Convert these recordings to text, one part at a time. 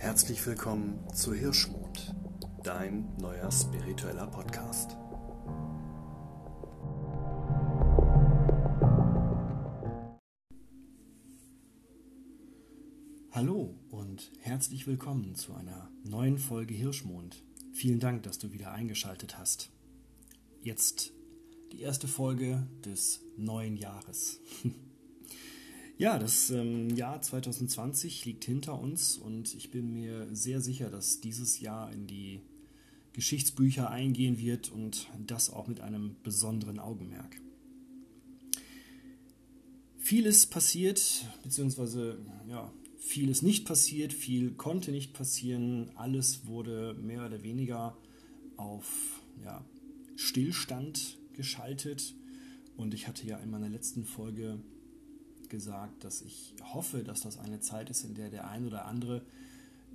Herzlich willkommen zu Hirschmond, dein neuer spiritueller Podcast. Hallo und herzlich willkommen zu einer neuen Folge Hirschmond. Vielen Dank, dass du wieder eingeschaltet hast. Jetzt die erste Folge des neuen Jahres. Ja, das ähm, Jahr 2020 liegt hinter uns und ich bin mir sehr sicher, dass dieses Jahr in die Geschichtsbücher eingehen wird und das auch mit einem besonderen Augenmerk. Vieles passiert, beziehungsweise ja, vieles nicht passiert, viel konnte nicht passieren, alles wurde mehr oder weniger auf ja, Stillstand geschaltet und ich hatte ja in meiner letzten Folge gesagt, dass ich hoffe, dass das eine Zeit ist, in der der ein oder andere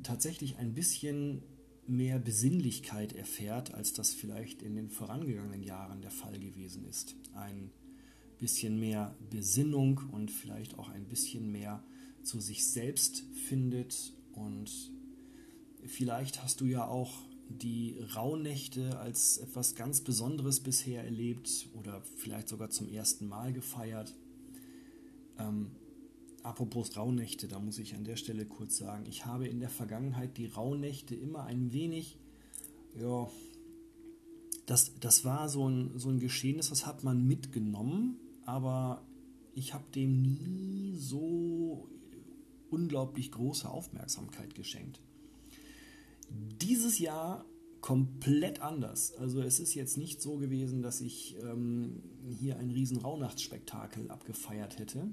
tatsächlich ein bisschen mehr Besinnlichkeit erfährt, als das vielleicht in den vorangegangenen Jahren der Fall gewesen ist. Ein bisschen mehr Besinnung und vielleicht auch ein bisschen mehr zu sich selbst findet und vielleicht hast du ja auch die Rauhnächte als etwas ganz Besonderes bisher erlebt oder vielleicht sogar zum ersten Mal gefeiert. Ähm, apropos Rauhnächte, da muss ich an der Stelle kurz sagen, ich habe in der Vergangenheit die Rauhnächte immer ein wenig, ja, das, das war so ein, so ein Geschehnis, das hat man mitgenommen, aber ich habe dem nie so unglaublich große Aufmerksamkeit geschenkt. Dieses Jahr komplett anders. Also es ist jetzt nicht so gewesen, dass ich ähm, hier ein riesen Rauhnachtsspektakel abgefeiert hätte,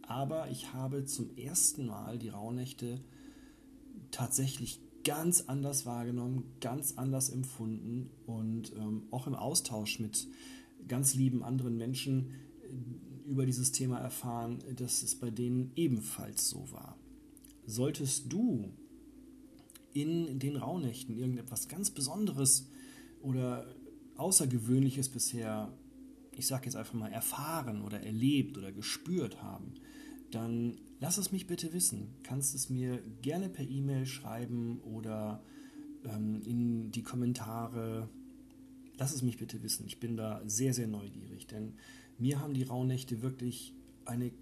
aber ich habe zum ersten Mal die Rauhnächte tatsächlich ganz anders wahrgenommen, ganz anders empfunden und ähm, auch im Austausch mit ganz lieben anderen Menschen äh, über dieses Thema erfahren, dass es bei denen ebenfalls so war. Solltest du in den Rauhnächten irgendetwas ganz Besonderes oder Außergewöhnliches bisher, ich sage jetzt einfach mal, erfahren oder erlebt oder gespürt haben, dann lass es mich bitte wissen. Kannst es mir gerne per E-Mail schreiben oder ähm, in die Kommentare. Lass es mich bitte wissen. Ich bin da sehr, sehr neugierig, denn mir haben die Rauhnächte wirklich eine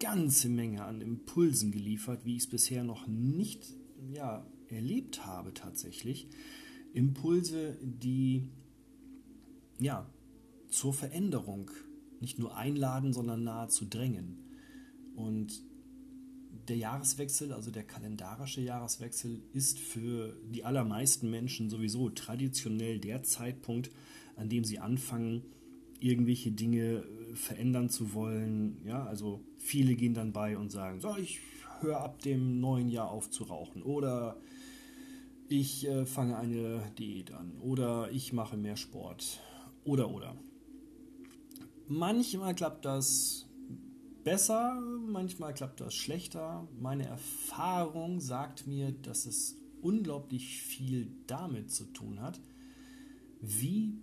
ganze Menge an Impulsen geliefert, wie ich es bisher noch nicht ja, erlebt habe tatsächlich. Impulse, die ja zur Veränderung nicht nur einladen, sondern nahezu drängen. Und der Jahreswechsel, also der kalendarische Jahreswechsel, ist für die allermeisten Menschen sowieso traditionell der Zeitpunkt, an dem sie anfangen, irgendwelche Dinge äh, verändern zu wollen. Ja, also viele gehen dann bei und sagen, so, ich höre ab dem neuen Jahr auf zu rauchen oder ich äh, fange eine Diät an oder ich mache mehr Sport oder oder. Manchmal klappt das besser, manchmal klappt das schlechter. Meine Erfahrung sagt mir, dass es unglaublich viel damit zu tun hat, wie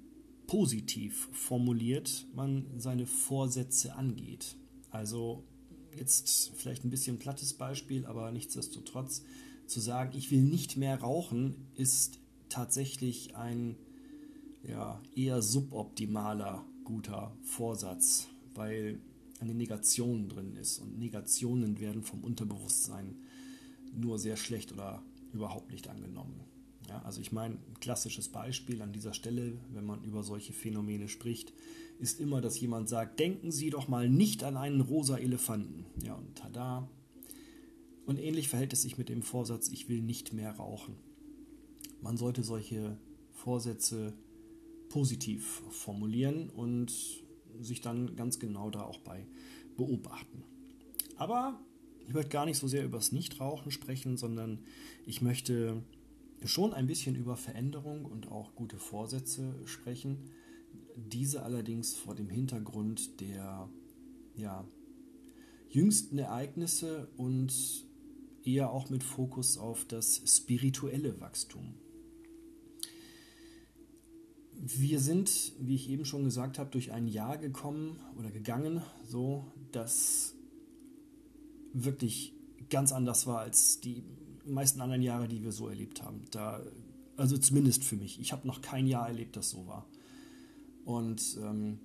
positiv formuliert man seine Vorsätze angeht. Also jetzt vielleicht ein bisschen plattes Beispiel, aber nichtsdestotrotz zu sagen, ich will nicht mehr rauchen, ist tatsächlich ein ja, eher suboptimaler guter Vorsatz, weil eine Negation drin ist. Und Negationen werden vom Unterbewusstsein nur sehr schlecht oder überhaupt nicht angenommen. Ja, also ich meine, ein klassisches Beispiel an dieser Stelle, wenn man über solche Phänomene spricht, ist immer, dass jemand sagt, denken Sie doch mal nicht an einen rosa Elefanten. Ja, und tada. Und ähnlich verhält es sich mit dem Vorsatz, ich will nicht mehr rauchen. Man sollte solche Vorsätze positiv formulieren und sich dann ganz genau da auch bei beobachten. Aber ich möchte gar nicht so sehr über das Nichtrauchen sprechen, sondern ich möchte schon ein bisschen über Veränderung und auch gute Vorsätze sprechen. Diese allerdings vor dem Hintergrund der ja, jüngsten Ereignisse und eher auch mit Fokus auf das spirituelle Wachstum. Wir sind, wie ich eben schon gesagt habe, durch ein Jahr gekommen oder gegangen, so dass wirklich ganz anders war als die meisten anderen Jahre, die wir so erlebt haben. Da, also zumindest für mich. Ich habe noch kein Jahr erlebt, das so war. Und ähm,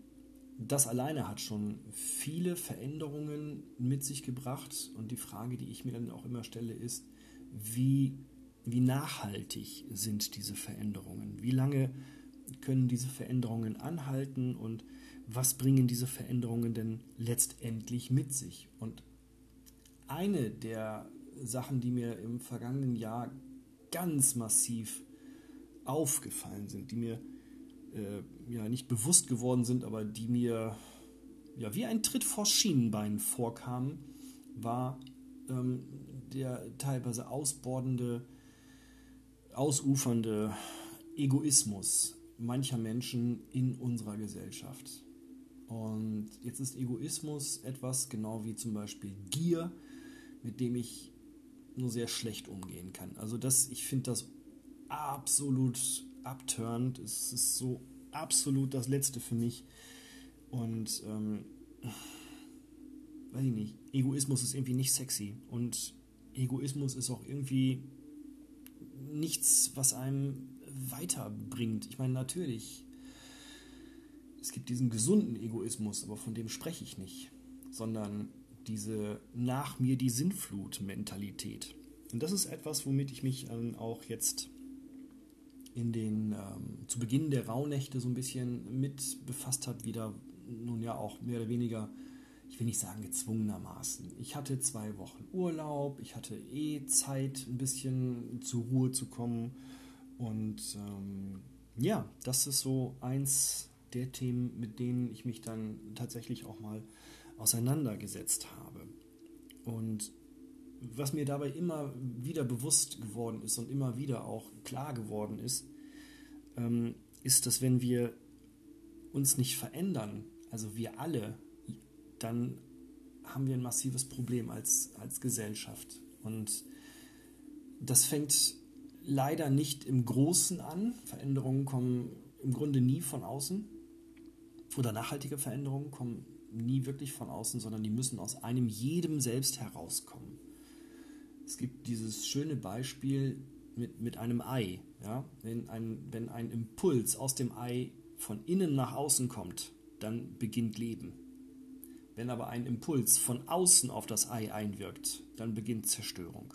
das alleine hat schon viele Veränderungen mit sich gebracht. Und die Frage, die ich mir dann auch immer stelle, ist, wie, wie nachhaltig sind diese Veränderungen? Wie lange können diese Veränderungen anhalten und was bringen diese Veränderungen denn letztendlich mit sich? Und eine der Sachen, die mir im vergangenen Jahr ganz massiv aufgefallen sind, die mir äh, ja nicht bewusst geworden sind, aber die mir ja wie ein Tritt vor Schienenbein vorkamen, war ähm, der teilweise ausbordende, ausufernde Egoismus mancher Menschen in unserer Gesellschaft. Und jetzt ist Egoismus etwas, genau wie zum Beispiel Gier, mit dem ich nur sehr schlecht umgehen kann. Also das, ich finde das absolut abturnt. Es ist so absolut das Letzte für mich. Und ähm, weiß ich nicht, Egoismus ist irgendwie nicht sexy. Und Egoismus ist auch irgendwie nichts, was einem weiterbringt. Ich meine, natürlich, es gibt diesen gesunden Egoismus, aber von dem spreche ich nicht, sondern diese nach mir die Sinnflut-Mentalität. Und das ist etwas, womit ich mich ähm, auch jetzt in den ähm, zu Beginn der Rauhnächte so ein bisschen mit befasst habe, wieder nun ja auch mehr oder weniger, ich will nicht sagen gezwungenermaßen. Ich hatte zwei Wochen Urlaub, ich hatte eh Zeit, ein bisschen zur Ruhe zu kommen und ähm, ja, das ist so eins der Themen, mit denen ich mich dann tatsächlich auch mal auseinandergesetzt habe. Und was mir dabei immer wieder bewusst geworden ist und immer wieder auch klar geworden ist, ähm, ist, dass wenn wir uns nicht verändern, also wir alle, dann haben wir ein massives Problem als, als Gesellschaft. Und das fängt leider nicht im Großen an. Veränderungen kommen im Grunde nie von außen. Oder nachhaltige Veränderungen kommen nie wirklich von außen, sondern die müssen aus einem jedem selbst herauskommen. Es gibt dieses schöne Beispiel mit, mit einem Ei. Ja? Wenn, ein, wenn ein Impuls aus dem Ei von innen nach außen kommt, dann beginnt Leben. Wenn aber ein Impuls von außen auf das Ei einwirkt, dann beginnt Zerstörung.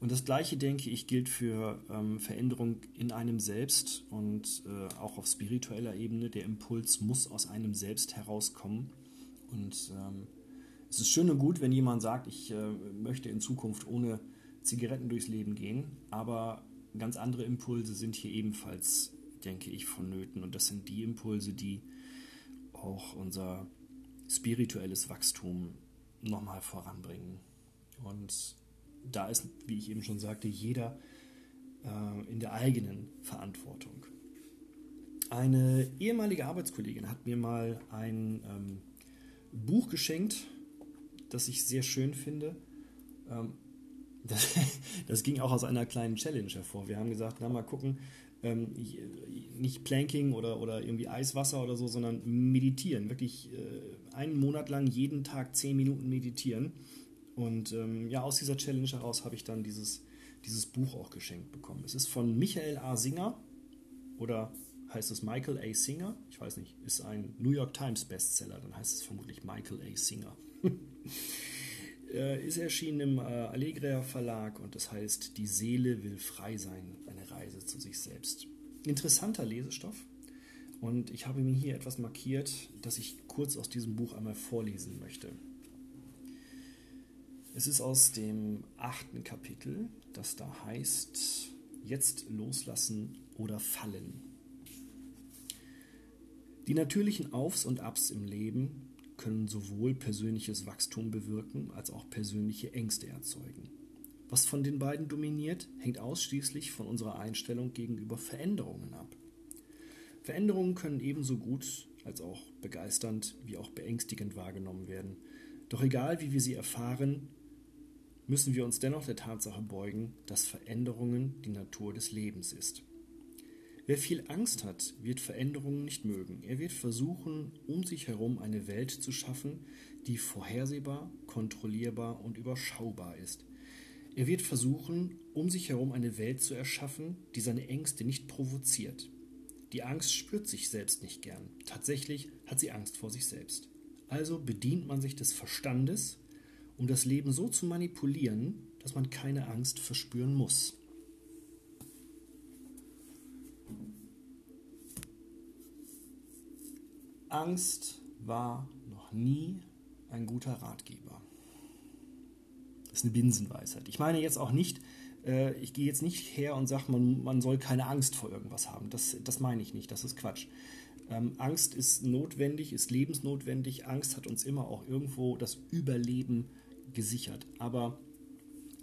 Und das Gleiche, denke ich, gilt für ähm, Veränderung in einem selbst und äh, auch auf spiritueller Ebene. Der Impuls muss aus einem selbst herauskommen. Und ähm, es ist schön und gut, wenn jemand sagt, ich äh, möchte in Zukunft ohne Zigaretten durchs Leben gehen, aber ganz andere Impulse sind hier ebenfalls, denke ich, vonnöten. Und das sind die Impulse, die auch unser spirituelles Wachstum nochmal voranbringen. Und da ist, wie ich eben schon sagte, jeder äh, in der eigenen Verantwortung. Eine ehemalige Arbeitskollegin hat mir mal ein ähm, Buch geschenkt, das ich sehr schön finde. Ähm, das, das, ging auch aus einer kleinen Challenge hervor. Wir haben gesagt, na mal gucken, ähm, nicht Planking oder, oder irgendwie Eiswasser oder so, sondern meditieren. Wirklich äh, einen Monat lang jeden Tag zehn Minuten meditieren. Und ähm, ja, aus dieser Challenge heraus habe ich dann dieses, dieses Buch auch geschenkt bekommen. Es ist von Michael A. Singer oder heißt es Michael A. Singer? Ich weiß nicht, ist ein New York Times Bestseller, dann heißt es vermutlich Michael A. Singer. ist erschienen im äh, Allegria Verlag und das heißt Die Seele will frei sein, eine Reise zu sich selbst. Interessanter Lesestoff und ich habe mir hier etwas markiert, das ich kurz aus diesem Buch einmal vorlesen möchte. Es ist aus dem achten Kapitel, das da heißt, jetzt loslassen oder fallen. Die natürlichen Aufs und Abs im Leben können sowohl persönliches Wachstum bewirken als auch persönliche Ängste erzeugen. Was von den beiden dominiert, hängt ausschließlich von unserer Einstellung gegenüber Veränderungen ab. Veränderungen können ebenso gut als auch begeisternd wie auch beängstigend wahrgenommen werden. Doch egal wie wir sie erfahren, müssen wir uns dennoch der Tatsache beugen, dass Veränderungen die Natur des Lebens ist. Wer viel Angst hat, wird Veränderungen nicht mögen. Er wird versuchen, um sich herum eine Welt zu schaffen, die vorhersehbar, kontrollierbar und überschaubar ist. Er wird versuchen, um sich herum eine Welt zu erschaffen, die seine Ängste nicht provoziert. Die Angst spürt sich selbst nicht gern. Tatsächlich hat sie Angst vor sich selbst. Also bedient man sich des Verstandes, um das Leben so zu manipulieren, dass man keine Angst verspüren muss. Angst war noch nie ein guter Ratgeber. Das ist eine Binsenweisheit. Ich meine jetzt auch nicht, äh, ich gehe jetzt nicht her und sage, man, man soll keine Angst vor irgendwas haben. Das, das meine ich nicht, das ist Quatsch. Ähm, Angst ist notwendig, ist lebensnotwendig. Angst hat uns immer auch irgendwo das Überleben gesichert. Aber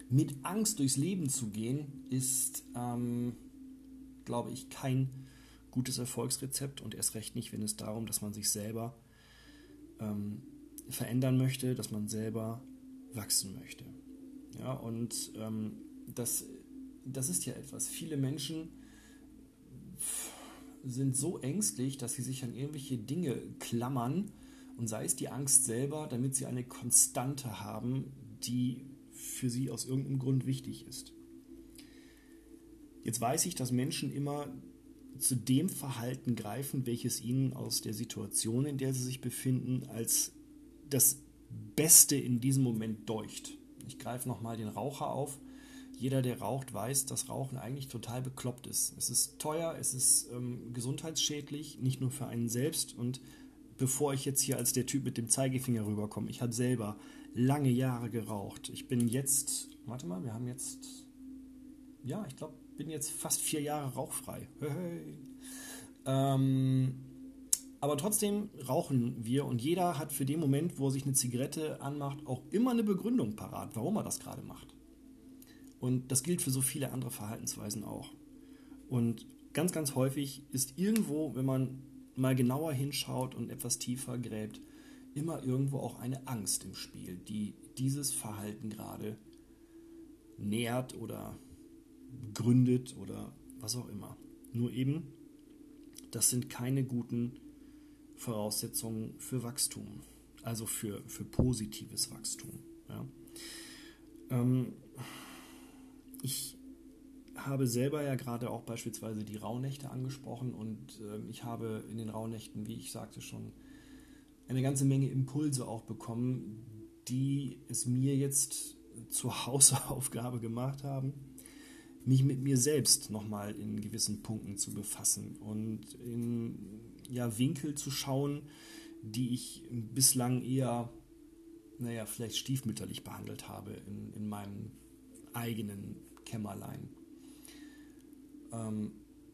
mit Angst durchs Leben zu gehen, ist, ähm, glaube ich, kein gutes Erfolgsrezept und erst recht nicht, wenn es darum, dass man sich selber ähm, verändern möchte, dass man selber wachsen möchte. Ja, und ähm, das, das ist ja etwas. Viele Menschen sind so ängstlich, dass sie sich an irgendwelche Dinge klammern und sei es die Angst selber, damit sie eine Konstante haben, die für sie aus irgendeinem Grund wichtig ist. Jetzt weiß ich, dass Menschen immer zu dem Verhalten greifen, welches ihnen aus der Situation, in der sie sich befinden, als das Beste in diesem Moment deucht. Ich greife nochmal den Raucher auf. Jeder, der raucht, weiß, dass Rauchen eigentlich total bekloppt ist. Es ist teuer, es ist ähm, gesundheitsschädlich, nicht nur für einen selbst. Und bevor ich jetzt hier als der Typ mit dem Zeigefinger rüberkomme, ich habe selber lange Jahre geraucht. Ich bin jetzt, warte mal, wir haben jetzt, ja, ich glaube, bin jetzt fast vier Jahre rauchfrei. Ähm, aber trotzdem rauchen wir und jeder hat für den Moment, wo er sich eine Zigarette anmacht, auch immer eine Begründung parat, warum er das gerade macht. Und das gilt für so viele andere Verhaltensweisen auch. Und ganz, ganz häufig ist irgendwo, wenn man mal genauer hinschaut und etwas tiefer gräbt, immer irgendwo auch eine Angst im Spiel, die dieses Verhalten gerade nährt oder gründet oder was auch immer. Nur eben, das sind keine guten Voraussetzungen für Wachstum, also für, für positives Wachstum. Ja. Ähm, ich habe selber ja gerade auch beispielsweise die Rauhnächte angesprochen und äh, ich habe in den Rauhnächten, wie ich sagte schon, eine ganze Menge Impulse auch bekommen, die es mir jetzt zur Hausaufgabe gemacht haben, mich mit mir selbst nochmal in gewissen Punkten zu befassen und in ja, Winkel zu schauen, die ich bislang eher, naja, vielleicht stiefmütterlich behandelt habe in, in meinem eigenen Kämmerlein. Ähm,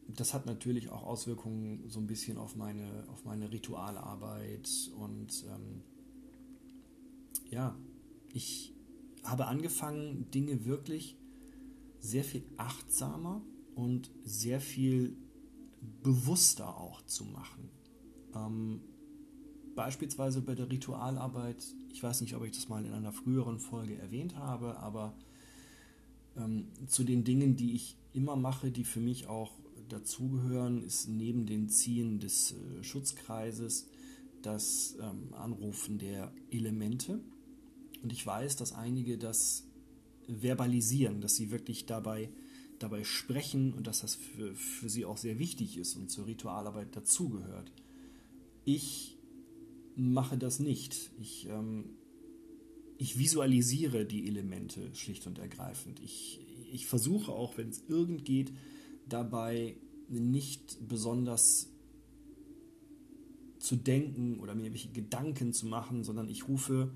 das hat natürlich auch Auswirkungen so ein bisschen auf meine, auf meine Ritualarbeit und ähm, ja, ich habe angefangen, Dinge wirklich sehr viel achtsamer und sehr viel bewusster auch zu machen. Ähm, beispielsweise bei der Ritualarbeit, ich weiß nicht, ob ich das mal in einer früheren Folge erwähnt habe, aber ähm, zu den Dingen, die ich immer mache, die für mich auch dazugehören, ist neben den Ziehen des äh, Schutzkreises das ähm, Anrufen der Elemente. Und ich weiß, dass einige das verbalisieren, dass sie wirklich dabei, dabei sprechen und dass das für, für sie auch sehr wichtig ist und zur Ritualarbeit dazugehört. Ich mache das nicht. Ich, ähm, ich visualisiere die Elemente schlicht und ergreifend. Ich, ich versuche auch, wenn es irgend geht, dabei nicht besonders zu denken oder mir Gedanken zu machen, sondern ich rufe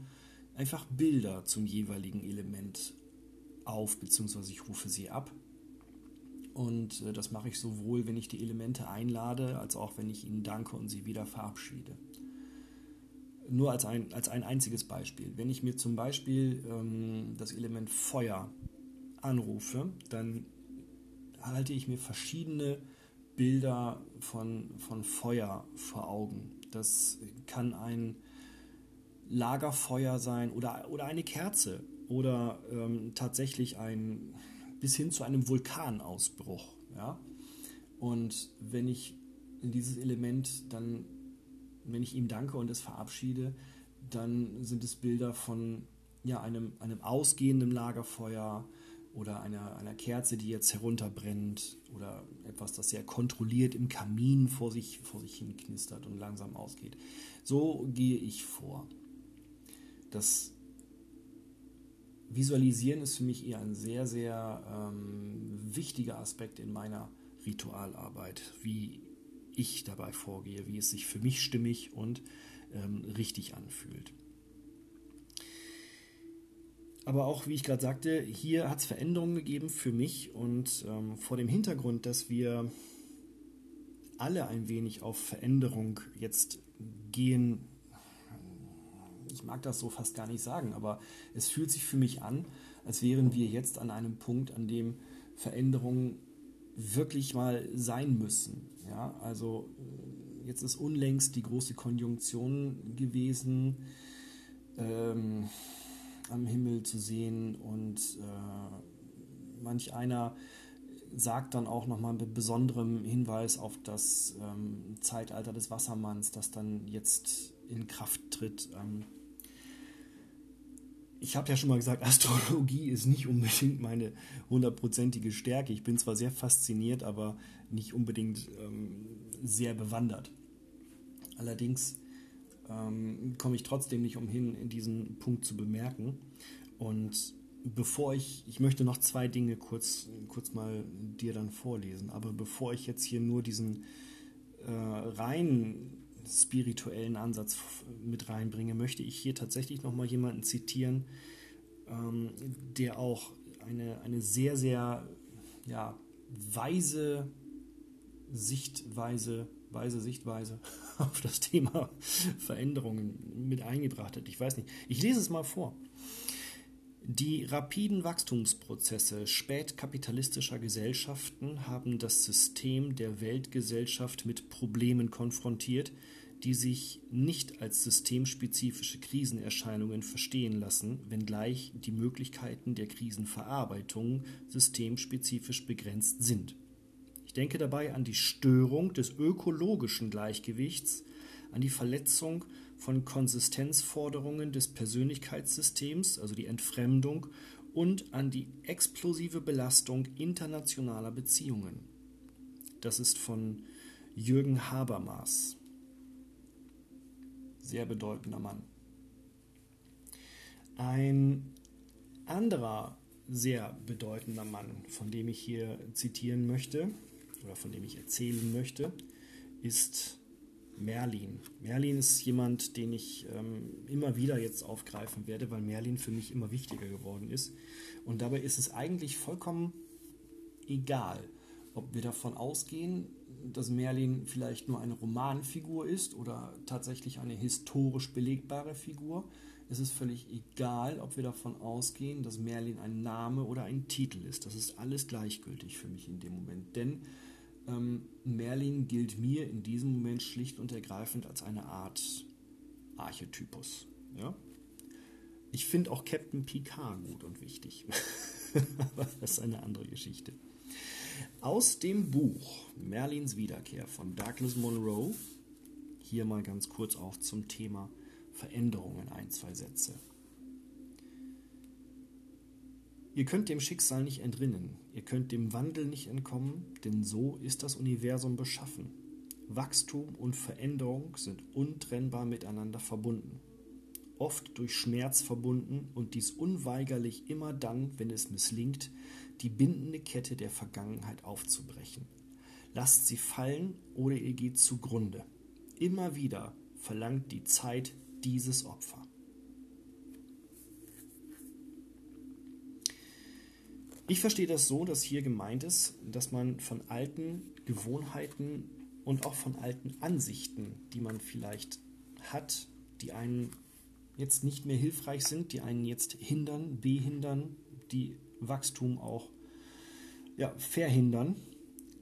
einfach Bilder zum jeweiligen Element auf, beziehungsweise ich rufe sie ab. Und äh, das mache ich sowohl, wenn ich die Elemente einlade, als auch wenn ich ihnen danke und sie wieder verabschiede. Nur als ein, als ein einziges Beispiel. Wenn ich mir zum Beispiel ähm, das Element Feuer anrufe, dann halte ich mir verschiedene Bilder von, von Feuer vor Augen. Das kann ein Lagerfeuer sein oder, oder eine Kerze oder ähm, tatsächlich ein bis hin zu einem Vulkanausbruch. Ja? Und wenn ich dieses Element dann, wenn ich ihm danke und es verabschiede, dann sind es Bilder von ja, einem, einem ausgehenden Lagerfeuer, oder einer, einer Kerze, die jetzt herunterbrennt oder etwas, das sehr kontrolliert im Kamin vor sich, vor sich hin knistert und langsam ausgeht. So gehe ich vor. Das Visualisieren ist für mich eher ein sehr, sehr ähm, wichtiger Aspekt in meiner Ritualarbeit, wie ich dabei vorgehe, wie es sich für mich stimmig und ähm, richtig anfühlt. Aber auch, wie ich gerade sagte, hier hat es Veränderungen gegeben für mich und ähm, vor dem Hintergrund, dass wir alle ein wenig auf Veränderung jetzt gehen, ich mag das so fast gar nicht sagen, aber es fühlt sich für mich an, als wären wir jetzt an einem Punkt, an dem Veränderungen wirklich mal sein müssen. Ja, also jetzt ist unlängst die große Konjunktion gewesen. Ähm, am Himmel zu sehen und äh, manch einer sagt dann auch nochmal mit besonderem Hinweis auf das ähm, Zeitalter des Wassermanns, das dann jetzt in Kraft tritt. Ähm, ich habe ja schon mal gesagt, Astrologie ist nicht unbedingt meine hundertprozentige Stärke. Ich bin zwar sehr fasziniert, aber nicht unbedingt ähm, sehr bewandert. Allerdings ähm, komme ich trotzdem nicht umhin, diesen Punkt zu bemerken. Und bevor ich, ich möchte noch zwei Dinge kurz, kurz mal dir dann vorlesen, aber bevor ich jetzt hier nur diesen äh, rein spirituellen Ansatz mit reinbringe, möchte ich hier tatsächlich nochmal jemanden zitieren, ähm, der auch eine, eine sehr, sehr ja, weise Sichtweise weise Sichtweise auf das Thema Veränderungen mit eingebracht hat. Ich weiß nicht. Ich lese es mal vor. Die rapiden Wachstumsprozesse spätkapitalistischer Gesellschaften haben das System der Weltgesellschaft mit Problemen konfrontiert, die sich nicht als systemspezifische Krisenerscheinungen verstehen lassen, wenngleich die Möglichkeiten der Krisenverarbeitung systemspezifisch begrenzt sind denke dabei an die Störung des ökologischen Gleichgewichts, an die Verletzung von Konsistenzforderungen des Persönlichkeitssystems, also die Entfremdung, und an die explosive Belastung internationaler Beziehungen. Das ist von Jürgen Habermas. Sehr bedeutender Mann. Ein anderer sehr bedeutender Mann, von dem ich hier zitieren möchte, oder von dem ich erzählen möchte, ist Merlin. Merlin ist jemand, den ich ähm, immer wieder jetzt aufgreifen werde, weil Merlin für mich immer wichtiger geworden ist. Und dabei ist es eigentlich vollkommen egal, ob wir davon ausgehen, dass Merlin vielleicht nur eine Romanfigur ist oder tatsächlich eine historisch belegbare Figur. Es ist völlig egal, ob wir davon ausgehen, dass Merlin ein Name oder ein Titel ist. Das ist alles gleichgültig für mich in dem Moment. Denn ähm, Merlin gilt mir in diesem Moment schlicht und ergreifend als eine Art Archetypus. Ja? Ich finde auch Captain Picard gut und wichtig. Aber das ist eine andere Geschichte. Aus dem Buch Merlins Wiederkehr von Douglas Monroe, hier mal ganz kurz auch zum Thema Veränderungen ein, zwei Sätze. Ihr könnt dem Schicksal nicht entrinnen, ihr könnt dem Wandel nicht entkommen, denn so ist das Universum beschaffen. Wachstum und Veränderung sind untrennbar miteinander verbunden, oft durch Schmerz verbunden und dies unweigerlich immer dann, wenn es misslingt, die bindende Kette der Vergangenheit aufzubrechen. Lasst sie fallen oder ihr geht zugrunde. Immer wieder verlangt die Zeit dieses Opfer. Ich verstehe das so, dass hier gemeint ist, dass man von alten Gewohnheiten und auch von alten Ansichten, die man vielleicht hat, die einen jetzt nicht mehr hilfreich sind, die einen jetzt hindern, behindern, die Wachstum auch ja, verhindern,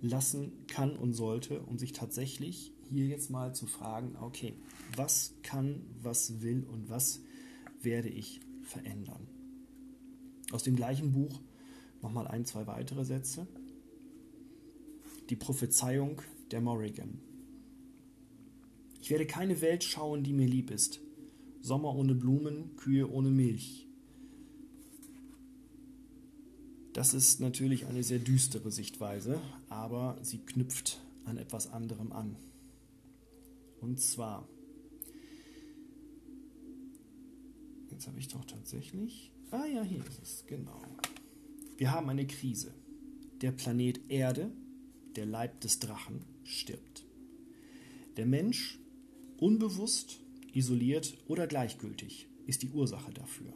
lassen kann und sollte, um sich tatsächlich hier jetzt mal zu fragen, okay, was kann, was will und was werde ich verändern. Aus dem gleichen Buch Nochmal ein, zwei weitere Sätze. Die Prophezeiung der Morrigan. Ich werde keine Welt schauen, die mir lieb ist. Sommer ohne Blumen, Kühe ohne Milch. Das ist natürlich eine sehr düstere Sichtweise, aber sie knüpft an etwas anderem an. Und zwar, jetzt habe ich doch tatsächlich, ah ja, hier ist es, genau. Wir haben eine Krise. Der Planet Erde, der Leib des Drachen, stirbt. Der Mensch, unbewusst, isoliert oder gleichgültig, ist die Ursache dafür.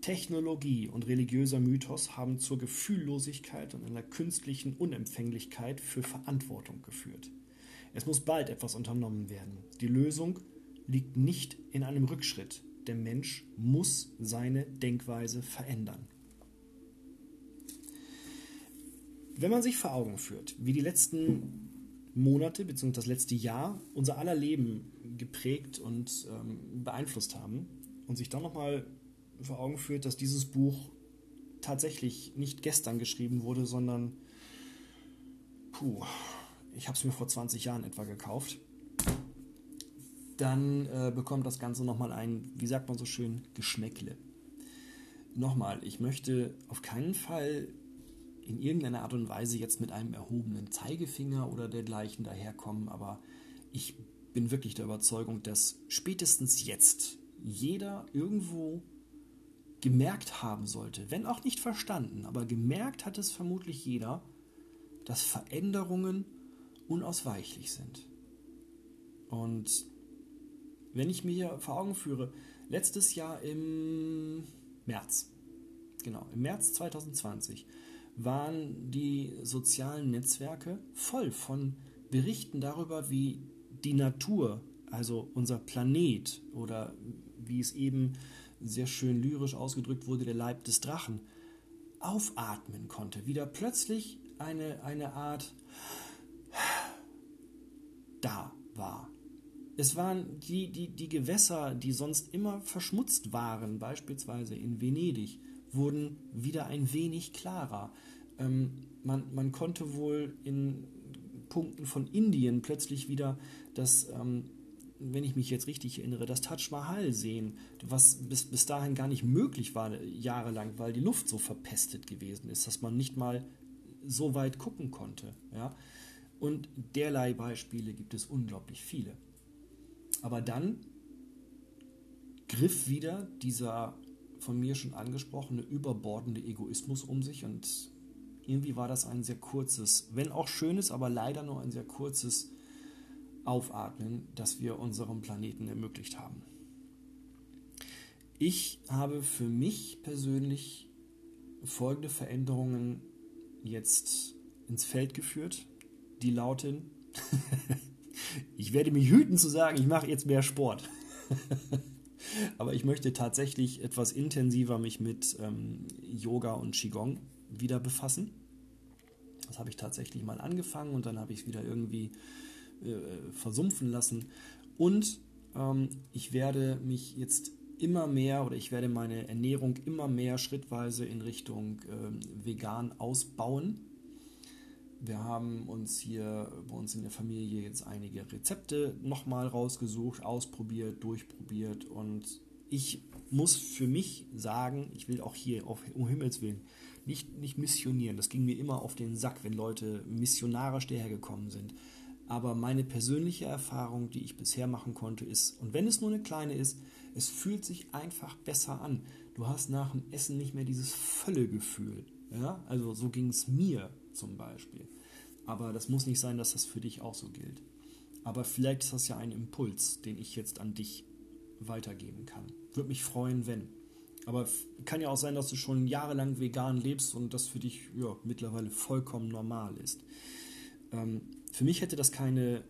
Technologie und religiöser Mythos haben zur Gefühllosigkeit und einer künstlichen Unempfänglichkeit für Verantwortung geführt. Es muss bald etwas unternommen werden. Die Lösung liegt nicht in einem Rückschritt. Der Mensch muss seine Denkweise verändern. Wenn man sich vor Augen führt, wie die letzten Monate bzw. das letzte Jahr unser aller Leben geprägt und ähm, beeinflusst haben und sich dann nochmal vor Augen führt, dass dieses Buch tatsächlich nicht gestern geschrieben wurde, sondern puh, ich habe es mir vor 20 Jahren etwa gekauft, dann äh, bekommt das Ganze nochmal ein, wie sagt man so schön, Geschmäckle. Nochmal, ich möchte auf keinen Fall in irgendeiner Art und Weise jetzt mit einem erhobenen Zeigefinger oder dergleichen daherkommen, aber ich bin wirklich der Überzeugung, dass spätestens jetzt jeder irgendwo gemerkt haben sollte, wenn auch nicht verstanden, aber gemerkt hat es vermutlich jeder, dass Veränderungen unausweichlich sind. Und wenn ich mir vor Augen führe, letztes Jahr im März, genau, im März 2020, waren die sozialen Netzwerke voll von Berichten darüber, wie die Natur, also unser Planet oder wie es eben sehr schön lyrisch ausgedrückt wurde, der Leib des Drachen, aufatmen konnte. Wieder plötzlich eine, eine Art da war. Es waren die, die, die Gewässer, die sonst immer verschmutzt waren, beispielsweise in Venedig, wurden wieder ein wenig klarer. Ähm, man, man konnte wohl in Punkten von Indien plötzlich wieder das ähm, wenn ich mich jetzt richtig erinnere, das Taj Mahal sehen, was bis, bis dahin gar nicht möglich war, jahrelang, weil die Luft so verpestet gewesen ist, dass man nicht mal so weit gucken konnte. Ja? Und derlei Beispiele gibt es unglaublich viele. Aber dann griff wieder dieser von mir schon angesprochene überbordende Egoismus um sich und irgendwie war das ein sehr kurzes, wenn auch schönes, aber leider nur ein sehr kurzes Aufatmen, das wir unserem Planeten ermöglicht haben. Ich habe für mich persönlich folgende Veränderungen jetzt ins Feld geführt, die lauten, ich werde mich hüten zu sagen, ich mache jetzt mehr Sport. Aber ich möchte tatsächlich etwas intensiver mich mit ähm, Yoga und Qigong wieder befassen. Das habe ich tatsächlich mal angefangen und dann habe ich es wieder irgendwie äh, versumpfen lassen. Und ähm, ich werde mich jetzt immer mehr oder ich werde meine Ernährung immer mehr schrittweise in Richtung äh, vegan ausbauen. Wir haben uns hier bei uns in der Familie jetzt einige Rezepte nochmal rausgesucht, ausprobiert, durchprobiert und ich muss für mich sagen, ich will auch hier auf, um Himmels Willen nicht, nicht missionieren. Das ging mir immer auf den Sack, wenn Leute missionarisch dahergekommen sind. Aber meine persönliche Erfahrung, die ich bisher machen konnte, ist, und wenn es nur eine kleine ist, es fühlt sich einfach besser an. Du hast nach dem Essen nicht mehr dieses Völlegefühl. Ja? Also so ging es mir zum Beispiel. Aber das muss nicht sein, dass das für dich auch so gilt. Aber vielleicht ist das ja ein Impuls, den ich jetzt an dich weitergeben kann. Würde mich freuen, wenn. Aber kann ja auch sein, dass du schon jahrelang vegan lebst und das für dich ja, mittlerweile vollkommen normal ist. Ähm, für mich hätte das keine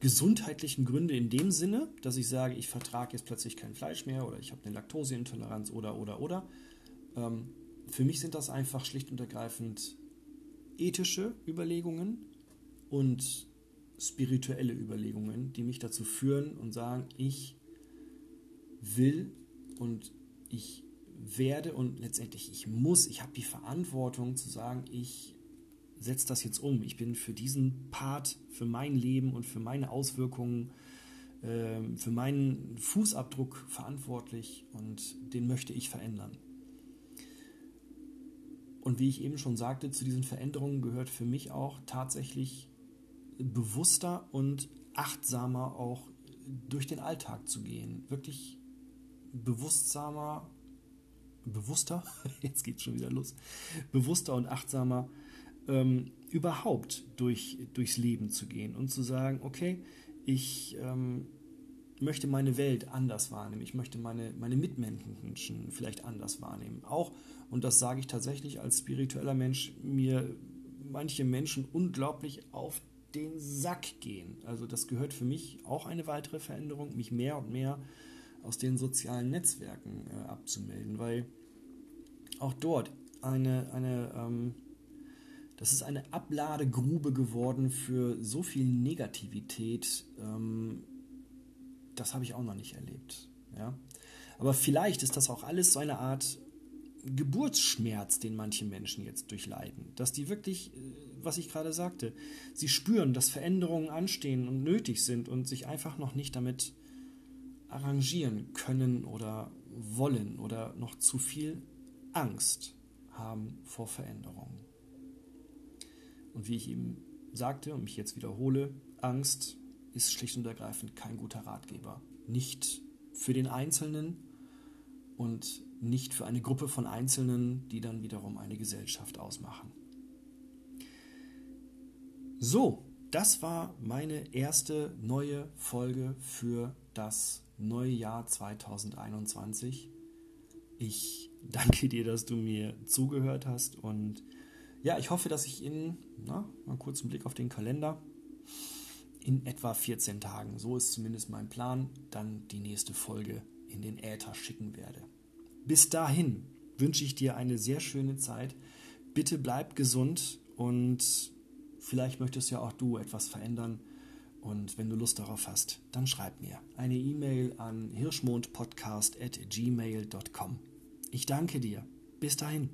gesundheitlichen Gründe in dem Sinne, dass ich sage, ich vertrage jetzt plötzlich kein Fleisch mehr oder ich habe eine Laktoseintoleranz oder oder oder. Ähm, für mich sind das einfach schlicht und ergreifend ethische Überlegungen und spirituelle Überlegungen, die mich dazu führen und sagen, ich will und ich werde und letztendlich ich muss, ich habe die Verantwortung zu sagen, ich setze das jetzt um. Ich bin für diesen Part, für mein Leben und für meine Auswirkungen, äh, für meinen Fußabdruck verantwortlich und den möchte ich verändern. Und wie ich eben schon sagte, zu diesen Veränderungen gehört für mich auch tatsächlich bewusster und achtsamer auch durch den Alltag zu gehen. Wirklich bewusstsamer, bewusster, jetzt geht es schon wieder los, bewusster und achtsamer ähm, überhaupt durch, durchs Leben zu gehen und zu sagen, okay, ich ähm, möchte meine Welt anders wahrnehmen, ich möchte meine, meine Mitmenschen vielleicht anders wahrnehmen. Auch, und das sage ich tatsächlich als spiritueller Mensch, mir manche Menschen unglaublich auf den Sack gehen. Also das gehört für mich auch eine weitere Veränderung, mich mehr und mehr aus den sozialen Netzwerken äh, abzumelden, weil auch dort eine, eine ähm, das ist eine Abladegrube geworden für so viel Negativität. Ähm, das habe ich auch noch nicht erlebt. Ja? Aber vielleicht ist das auch alles so eine Art Geburtsschmerz, den manche Menschen jetzt durchleiden. Dass die wirklich, äh, was ich gerade sagte, sie spüren, dass Veränderungen anstehen und nötig sind und sich einfach noch nicht damit arrangieren können oder wollen oder noch zu viel Angst haben vor Veränderungen. Und wie ich ihm sagte und mich jetzt wiederhole, Angst ist schlicht und ergreifend kein guter Ratgeber. Nicht für den Einzelnen und nicht für eine Gruppe von Einzelnen, die dann wiederum eine Gesellschaft ausmachen. So, das war meine erste neue Folge für das neue Jahr 2021. Ich danke dir, dass du mir zugehört hast und ja, ich hoffe, dass ich in, na, mal kurz einen Blick auf den Kalender, in etwa 14 Tagen, so ist zumindest mein Plan, dann die nächste Folge in den Äther schicken werde. Bis dahin wünsche ich dir eine sehr schöne Zeit. Bitte bleib gesund und vielleicht möchtest ja auch du etwas verändern. Und wenn du Lust darauf hast, dann schreib mir eine E-Mail an hirschmondpodcast.gmail.com. Ich danke dir. Bis dahin.